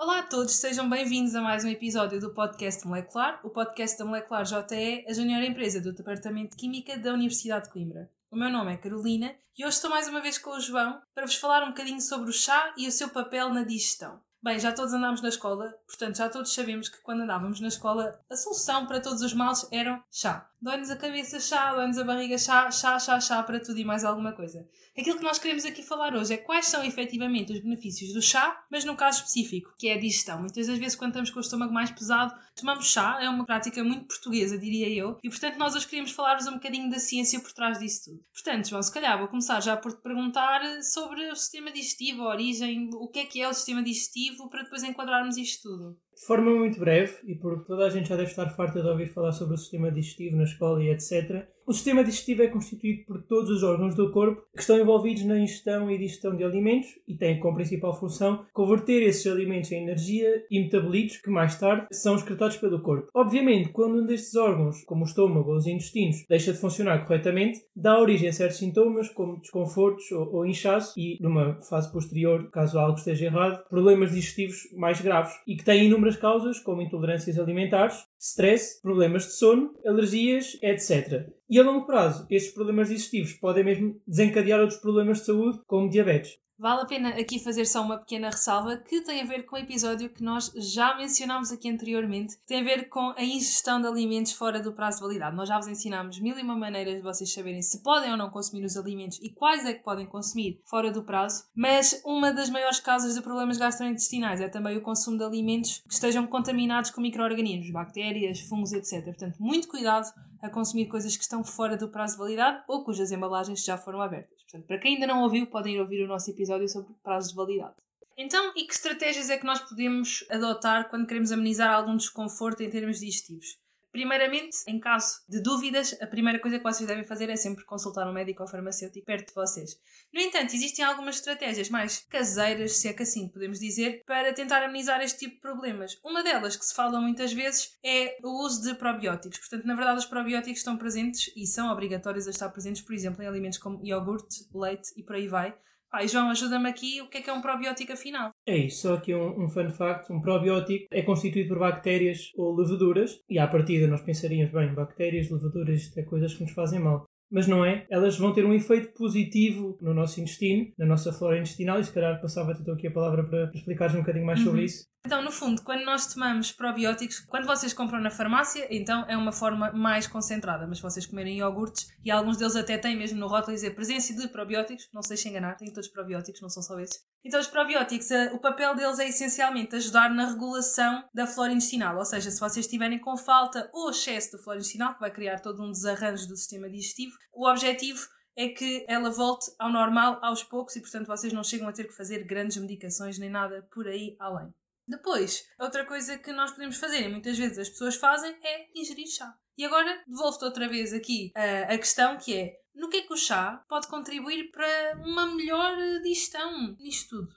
Olá a todos, sejam bem-vindos a mais um episódio do podcast Molecular, o podcast da Molecular JE, a junior empresa do Departamento de Química da Universidade de Coimbra. O meu nome é Carolina e hoje estou mais uma vez com o João para vos falar um bocadinho sobre o chá e o seu papel na digestão. Bem, já todos andámos na escola, portanto já todos sabemos que quando andávamos na escola a solução para todos os males era chá. Dói-nos a cabeça chá, dói-nos a barriga chá, chá, chá, chá para tudo e mais alguma coisa. Aquilo que nós queremos aqui falar hoje é quais são efetivamente os benefícios do chá, mas num caso específico, que é a digestão. Muitas das vezes quando estamos com o estômago mais pesado, tomamos chá, é uma prática muito portuguesa, diria eu, e portanto nós hoje queríamos falar-vos um bocadinho da ciência por trás disso tudo. Portanto, João, se calhar vou começar já por te perguntar sobre o sistema digestivo, a origem, o que é que é o sistema digestivo, para depois enquadrarmos isto tudo. De forma muito breve, e porque toda a gente já deve estar farta de ouvir falar sobre o sistema digestivo na escola e etc., o sistema digestivo é constituído por todos os órgãos do corpo que estão envolvidos na ingestão e digestão de alimentos e têm como principal função converter esses alimentos em energia e metabolitos que mais tarde são excretados pelo corpo. Obviamente, quando um destes órgãos, como o estômago ou os intestinos, deixa de funcionar corretamente, dá origem a certos sintomas como desconfortos ou, ou inchaço e, numa fase posterior, caso algo esteja errado, problemas digestivos mais graves e que têm inúmeras causas como intolerâncias alimentares, stress, problemas de sono, alergias, etc. E a longo prazo, estes problemas digestivos podem mesmo desencadear outros problemas de saúde, como diabetes. Vale a pena aqui fazer só uma pequena ressalva que tem a ver com o episódio que nós já mencionámos aqui anteriormente, tem a ver com a ingestão de alimentos fora do prazo de validade. Nós já vos ensinámos mil e uma maneiras de vocês saberem se podem ou não consumir os alimentos e quais é que podem consumir fora do prazo, mas uma das maiores causas de problemas gastrointestinais é também o consumo de alimentos que estejam contaminados com micro-organismos, bactérias, fungos, etc. Portanto, muito cuidado a consumir coisas que estão fora do prazo de validade ou cujas embalagens já foram abertas. Portanto, para quem ainda não ouviu, podem ir ouvir o nosso episódio sobre prazos de validade. Então, e que estratégias é que nós podemos adotar quando queremos amenizar algum desconforto em termos digestivos? Primeiramente, em caso de dúvidas, a primeira coisa que vocês devem fazer é sempre consultar um médico ou farmacêutico perto de vocês. No entanto, existem algumas estratégias mais caseiras, se é que assim podemos dizer, para tentar amenizar este tipo de problemas. Uma delas, que se fala muitas vezes, é o uso de probióticos. Portanto, na verdade, os probióticos estão presentes e são obrigatórios a estar presentes, por exemplo, em alimentos como iogurte, leite e por aí vai. Pai, João, ajuda-me aqui, o que é que é um probiótico afinal? É isso, só aqui um, um fun fact: um probiótico é constituído por bactérias ou leveduras, e à partida nós pensaríamos, bem, bactérias, leveduras, isto é coisas que nos fazem mal. Mas não é, elas vão ter um efeito positivo no nosso intestino, na nossa flora intestinal, e se calhar passava-te então aqui a palavra para explicares um bocadinho mais sobre isso. Então, no fundo, quando nós tomamos probióticos, quando vocês compram na farmácia, então é uma forma mais concentrada. Mas vocês comerem iogurtes, e alguns deles até têm mesmo no rótulo dizer presença de probióticos, não se deixem enganar, têm todos probióticos, não são só esses. Então, os probióticos, eh, o papel deles é essencialmente ajudar na regulação da flora intestinal. Ou seja, se vocês estiverem com falta ou excesso de flora intestinal, que vai criar todo um desarranjo do sistema digestivo, o objetivo é que ela volte ao normal aos poucos e, portanto, vocês não chegam a ter que fazer grandes medicações nem nada por aí além. Depois, outra coisa que nós podemos fazer, e muitas vezes as pessoas fazem, é ingerir chá. E agora devolvo-te outra vez aqui uh, a questão que é no que é que o chá pode contribuir para uma melhor digestão nisto tudo?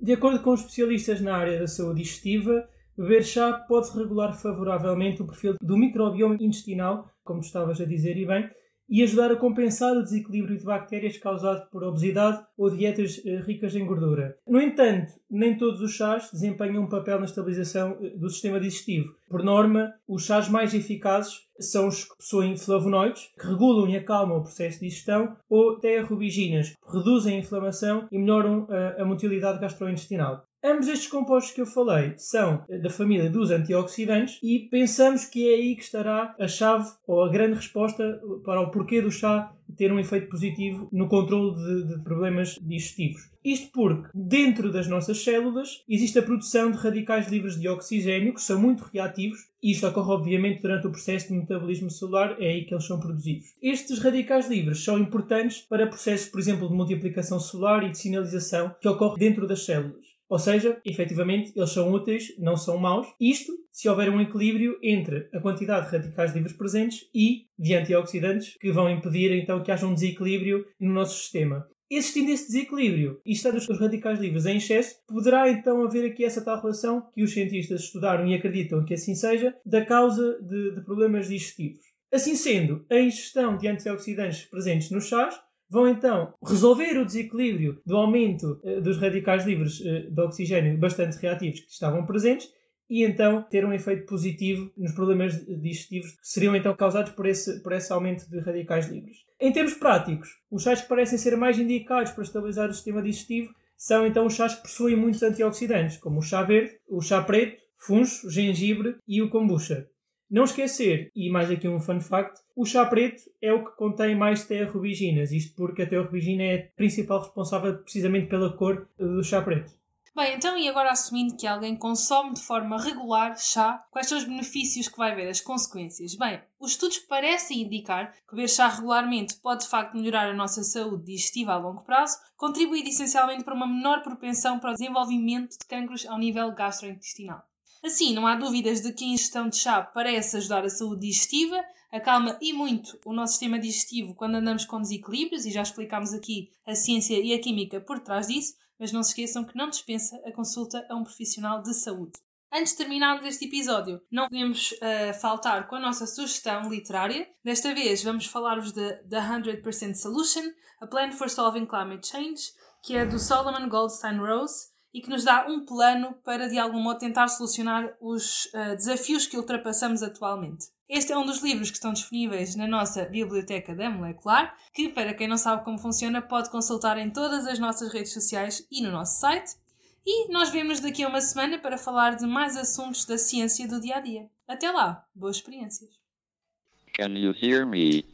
De acordo com especialistas na área da saúde digestiva, beber chá pode regular favoravelmente o perfil do microbioma intestinal, como estavas a dizer e bem, e ajudar a compensar o desequilíbrio de bactérias causado por obesidade ou dietas eh, ricas em gordura. No entanto, nem todos os chás desempenham um papel na estabilização eh, do sistema digestivo. Por norma, os chás mais eficazes são os que possuem flavonoides, que regulam e acalmam o processo de digestão, ou terubiginas, que reduzem a inflamação e melhoram a, a motilidade gastrointestinal. Ambos estes compostos que eu falei são da família dos antioxidantes e pensamos que é aí que estará a chave ou a grande resposta para o porquê do chá ter um efeito positivo no controle de, de, problemas digestivos. Isto porque, dentro das nossas células, existe a produção de radicais livres de oxigênio, que são muito reativos, e isto ocorre, obviamente, durante o processo de metabolismo celular, é aí que eles são produzidos. Estes radicais livres são importantes para processos, por exemplo, de multiplicação celular e de sinalização que ocorre dentro das células. Ou seja, efetivamente, eles são úteis, não são maus. Isto se houver um equilíbrio entre a quantidade de radicais livres presentes e de antioxidantes que vão impedir então que haja um desequilíbrio no nosso sistema. Existindo esse desequilíbrio e estando os radicais livres em excesso, poderá então haver aqui essa tal relação que os cientistas estudaram e acreditam que assim seja, da causa de, de problemas digestivos. Assim sendo, a ingestão de antioxidantes presentes nos chás vão então resolver o desequilíbrio do aumento uh, dos radicais livres uh, de oxigênio bastante reativos que estavam presentes e então ter um efeito positivo nos problemas digestivos que seriam então causados por esse, por esse aumento de radicais livres. Em termos práticos, os chás que parecem ser mais indicados para estabilizar o sistema digestivo são então os chás que possuem muitos antioxidantes, como o chá verde, o chá preto, funcho, gengibre e o kombucha. Não esquecer, e mais aqui um fun fact, o chá preto é o que contém mais teorrubiginas, isto porque a teorrubigina é a principal responsável precisamente pela cor do chá preto. Bem, então e agora assumindo que alguém consome de forma regular chá, quais são os benefícios que vai ver, as consequências? Bem, os estudos parecem indicar que beber chá regularmente pode de facto melhorar a nossa saúde digestiva a longo prazo, contribuindo essencialmente para uma menor propensão para o desenvolvimento de cancros ao nível gastrointestinal. Assim, não há dúvidas de que a ingestão de chá parece ajudar a saúde digestiva, acalma e muito o nosso sistema digestivo quando andamos com desequilíbrios, e já explicámos aqui a ciência e a química por trás disso, mas não se esqueçam que não dispensa a consulta a um profissional de saúde. Antes de terminarmos este episódio, não podemos uh, faltar com a nossa sugestão literária. Desta vez vamos falar-vos de The 100% Solution, A Plan for Solving Climate Change, que é do Solomon Goldstein Rose e que nos dá um plano para, de algum modo, tentar solucionar os uh, desafios que ultrapassamos atualmente. Este é um dos livros que estão disponíveis na nossa biblioteca da Molecular, que, para quem não sabe como funciona, pode consultar em todas as nossas redes sociais e no nosso site. E nós vemos daqui a uma semana para falar de mais assuntos da ciência do dia a dia. Até lá, boas experiências. Can you hear me?